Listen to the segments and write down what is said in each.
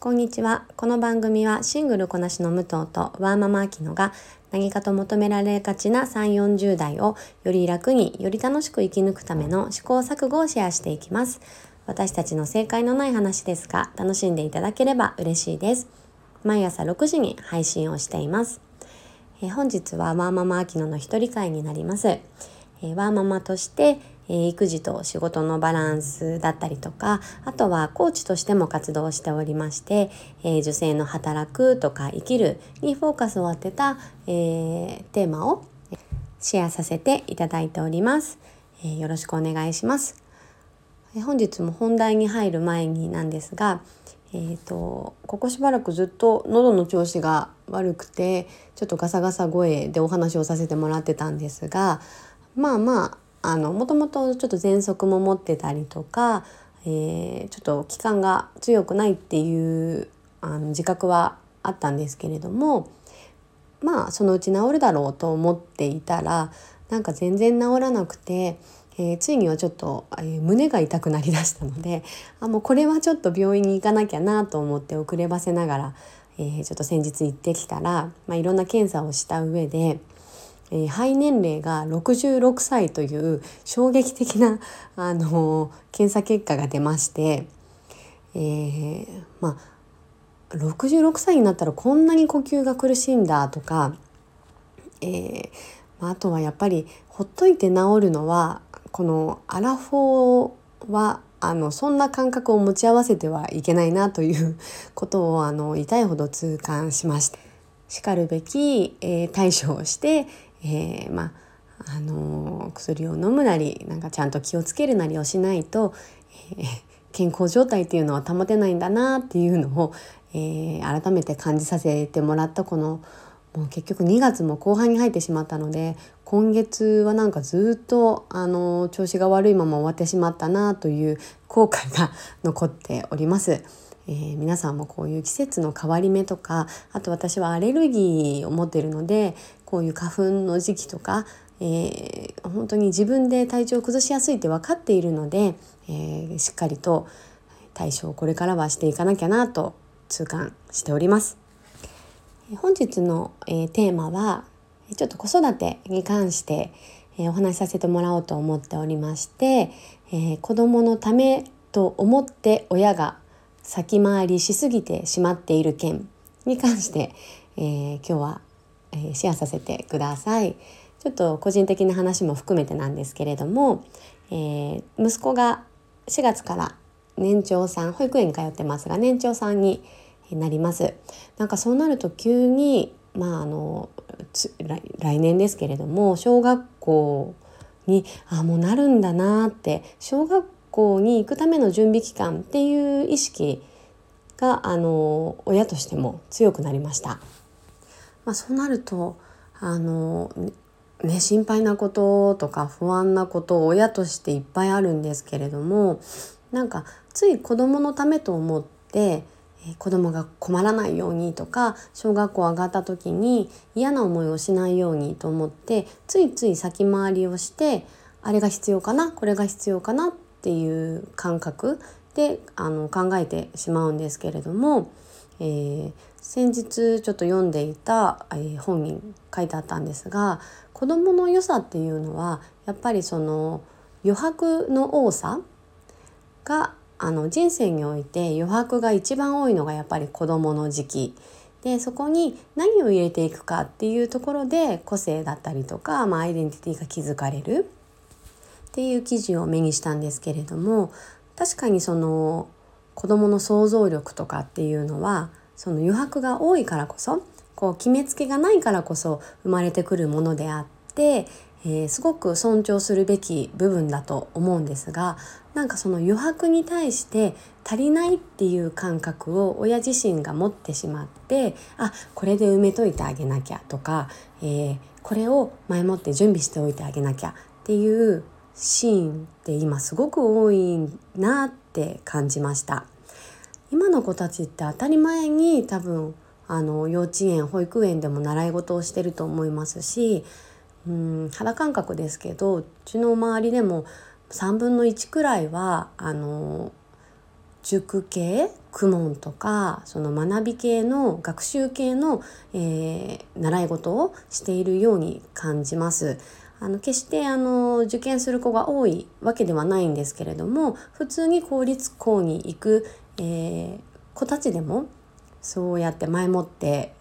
こんにちは。この番組はシングルこなしの武藤とワーママアキノが何かと求められがちな3、40代をより楽により楽しく生き抜くための試行錯誤をシェアしていきます。私たちの正解のない話ですが楽しんでいただければ嬉しいです。毎朝6時に配信をしています。え本日はワーママアキノの一人会になります。えワーママとしてえ育児と仕事のバランスだったりとかあとはコーチとしても活動しておりまして、え女性の働くとか生きるにフォーカスを当てた、え、テーマをシェアさせていただいております、え、よろしくお願いします、え本日も本題に入る前になんですがえーと、ここしばらくずっと喉の調子が悪くてちょっとガサガサ声でお話をさせてもらってたんですがまあまああのもともとちょっと喘息も持ってたりとか、えー、ちょっと気管が強くないっていうあの自覚はあったんですけれどもまあそのうち治るだろうと思っていたらなんか全然治らなくて、えー、ついにはちょっと、えー、胸が痛くなりだしたのであもうこれはちょっと病院に行かなきゃなと思って遅ればせながら、えー、ちょっと先日行ってきたら、まあ、いろんな検査をした上で。えー、肺年齢が66歳という衝撃的な、あの検査結果が出まして、えー、まあ66歳になったらこんなに呼吸が苦しいんだとか、えー、あとはやっぱりほっといて治るのはこのアラフォーはあのそんな感覚を持ち合わせてはいけないなということをあの痛いほど痛感しました。しかるべき、えー、対処をして、えー、まああの薬を飲むなりなんかちゃんと気をつけるなりをしないと、えー、健康状態っていうのは保てないんだなっていうのを、え、改めて感じさせてもらったこのもう結局2月も後半に入ってしまったので今月はなんかずっとあの調子が悪いまま終わってしまったなという後悔が残っております。えー、皆さんもこういう季節の変わり目とかあと私はアレルギーを持っているのでこういう花粉の時期とか、えー、本当に自分で体調を崩しやすいって分かっているので、えー、しっかりと対処をこれからはしていかなきゃなと痛感しております。本日の、えー、テーマはちょっと子育てに関して、え、お話しさせてもらおうと思っておりまして、えー、子供のためと思って親が先回りしすぎてしまっている件に関して、えー、今日は、えー、シェアさせてください。ちょっと個人的な話も含めてなんですけれども、えー、息子が4月から年長さん保育園に通ってますが年長さんになります。なんかそうなると急にまああの来年ですけれども小学校にあもうなるんだなって小学校に行くための準備期間っていう意識があの親としても強くなりました。まあ、そうなるとあのね、心配なこととか不安なこと親としていっぱいあるんですけれどもなんかつい子どものためと思って子供が困らないようにとか小学校上がった時に嫌な思いをしないようにと思ってついつい先回りをしてあれが必要かなこれが必要かなっっていう感覚であの考えてしまうんですけれども、えー、先日ちょっと読んでいた、えー、本に書いてあったんですが子どもの良さっていうのはやっぱりその余白の多さがあの人生において余白が一番多いのがやっぱり子どもの時期でそこに何を入れていくかっていうところで個性だったりとか、まあ、アイデンティティが築かれる。っていう記事を目にしたんですけれども確かにその子どもの想像力とかっていうのはその余白が多いからこそこう決めつけがないからこそ生まれてくるものであって、えー、すごく尊重するべき部分だと思うんですがなんかその余白に対して足りないっていう感覚を親自身が持ってしまってあこれで埋めといてあげなきゃとか、えー、これを前もって準備しておいてあげなきゃっていうシーンって今すごく多いなって感じました今の子たちって当たり前に多分あの幼稚園保育園でも習い事をしてると思いますしうん肌感覚ですけどうちの周りでも3分の1くらいはあの塾系公文とかその学び系の学習系の、えー、習い事をしているように感じます。あの決してあの受験する子が多いわけではないんですけれども普通に公立校に行く、えー、子たちでもそうやって前もって、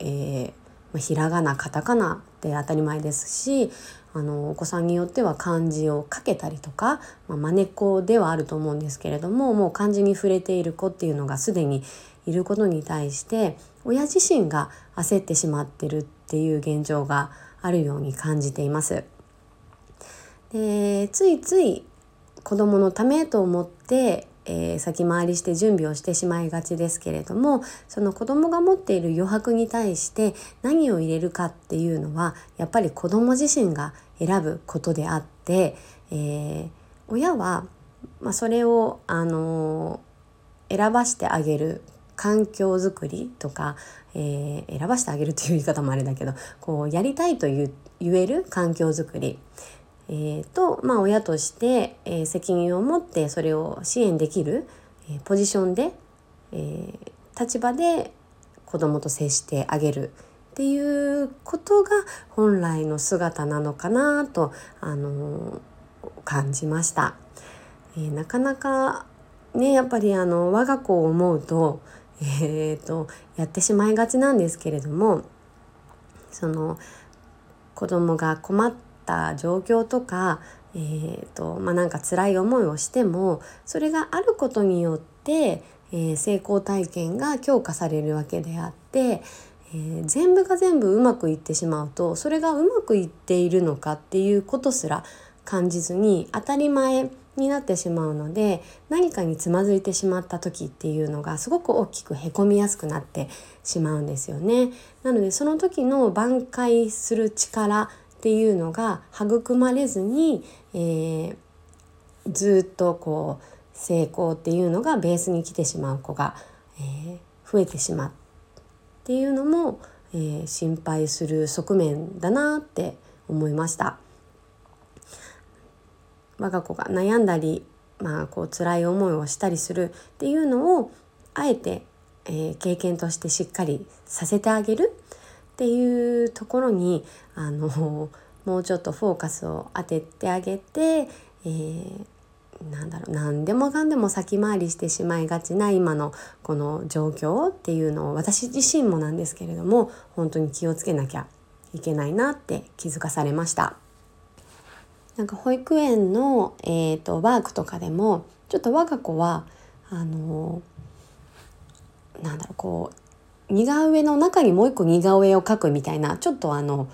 えー、ひらがなカタカナって当たり前ですしあのお子さんによっては漢字を書けたりとか、まあ、真似っこではあると思うんですけれどももう漢字に触れている子っていうのがすでにいることに対して親自身が焦ってしまってるっていう現状があるように感じています。でついつい子供のためと思って、えー、先回りして準備をしてしまいがちですけれどもその子供が持っている余白に対して何を入れるかっていうのはやっぱり子供自身が選ぶことであって、えー、親は、まあ、それを、あのー、選ばしてあげる環境づくりとか、えー、選ばしてあげるという言い方もあれだけどこうやりたいと言える環境づくり、えー、と、まあ、親として、えー、責任を持ってそれを支援できる、えー、ポジションで、えー、立場で子供と接してあげるっていうことが本来の姿なのかなと、あの感じました。えー、なかなかねやっぱりあの我が子を思うと,、えーと、やってしまいがちなんですけれどもその子供が困った状況とか、えーとまあ、なんか辛い思いをしてもそれがあることによって、えー、成功体験が強化されるわけであって、えー、全部が全部うまくいってしまうとそれがうまくいっているのかっていうことすら感じずに当たり前になってしまうので何かにつまずいてしまった時っていうのがすごく大きくへこみやすくなってしまうんですよね。なのでその時の挽回する力っていうのが育まれずに、えー、ずっとこう成功っていうのがベースに来てしまう子が、えー、増えてしまうっていうのも、えー、心配する側面だなって思いました。我が子が悩んだり、まあ、こう辛い思いをしたりするっていうのをあえて、えー、経験としてしっかりさせてあげるっていうところにあのもうちょっとフォーカスを当ててあげて、えー、なんだろう何でもかんでも先回りしてしまいがちな今のこの状況っていうのを私自身もなんですけれども本当に気をつけなきゃいけないなって気づかされました。なんか保育園の、えーと、ワークとかでもちょっと我が子はあのなんだろうこう似顔絵の中にもう一個似顔絵を描くみたいなちょっとあの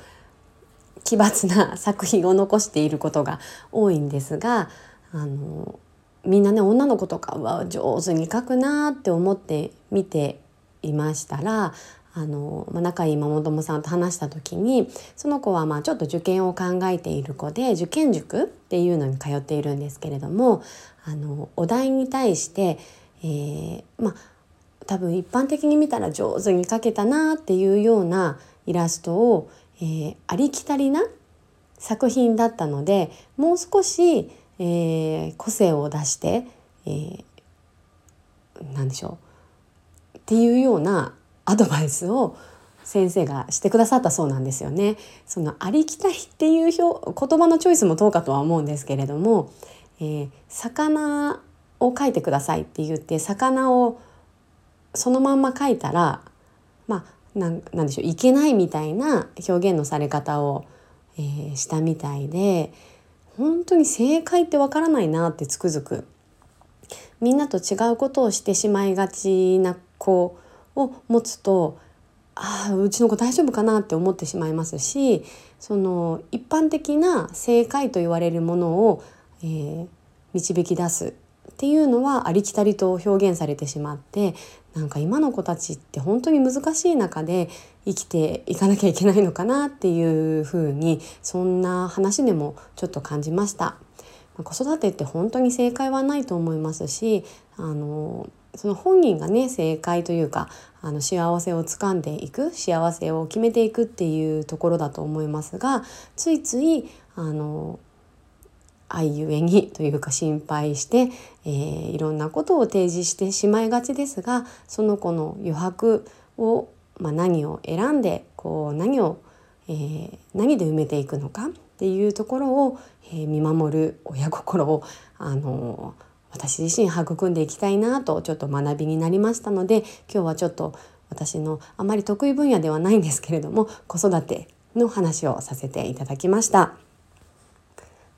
奇抜な作品を残していることが多いんですがあのみんなね女の子とかは上手に描くなって思って見ていましたらあの、まあ、仲いいママ友さんと話した時にその子はまあちょっと受験を考えている子で受験塾っていうのに通っているんですけれどもあのお題に対して、えー、まあ多分一般的に見たら上手に描けたなっていうようなイラストを、えー、ありきたりな作品だったのでもう少し、えー、個性を出して、えー、何でしょうっていうようなアドバイスを先生がしてくださったそうなんですよね。そのありきたりっていう表言葉のチョイスもどうかとは思うんですけれども、えー、魚を描いてくださいって言って魚をそのまんま描いたらまあなんなんでしょういけないみたいな表現のされ方を、えー、したみたいで本当に正解ってわからないなってつくづくみんなと違うことをしてしまいがちな子を持つとああうちの子大丈夫かなって思ってしまいますしその一般的な正解と言われるものを、えー、導き出すっていうのはありきたりと表現されてしまってなんか今の子たちって本当に難しい中で生きていかなきゃいけないのかなっていうふうにそんな話でもちょっと感じました。子育てって本当に正解はないと思いますしあのその本人がね正解というかあの幸せをつかんでいく幸せを決めていくっていうところだと思いますがついついあの愛ゆえにというか心配して、えー、いろんなことを提示してしまいがちですがその子の余白を、まあ、何を選んでこう何を、えー、何で埋めていくのかっていうところを、えー、見守る親心をあの私自身育んでいきたいなとちょっと学びになりましたので今日はちょっと私のあまり得意分野ではないんですけれども子育ての話をさせていただきました。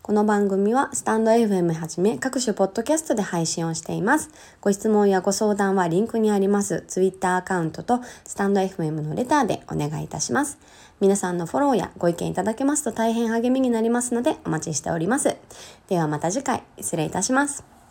この番組はスタンド FM はじめ各種ポッドキャストで配信をしています。ご質問やご相談はリンクにあります Twitter アカウントとスタンド FM のレターでお願いいたします。皆さんのフォローやご意見いただけますと大変励みになりますのでお待ちしております。ではまた次回失礼いたします。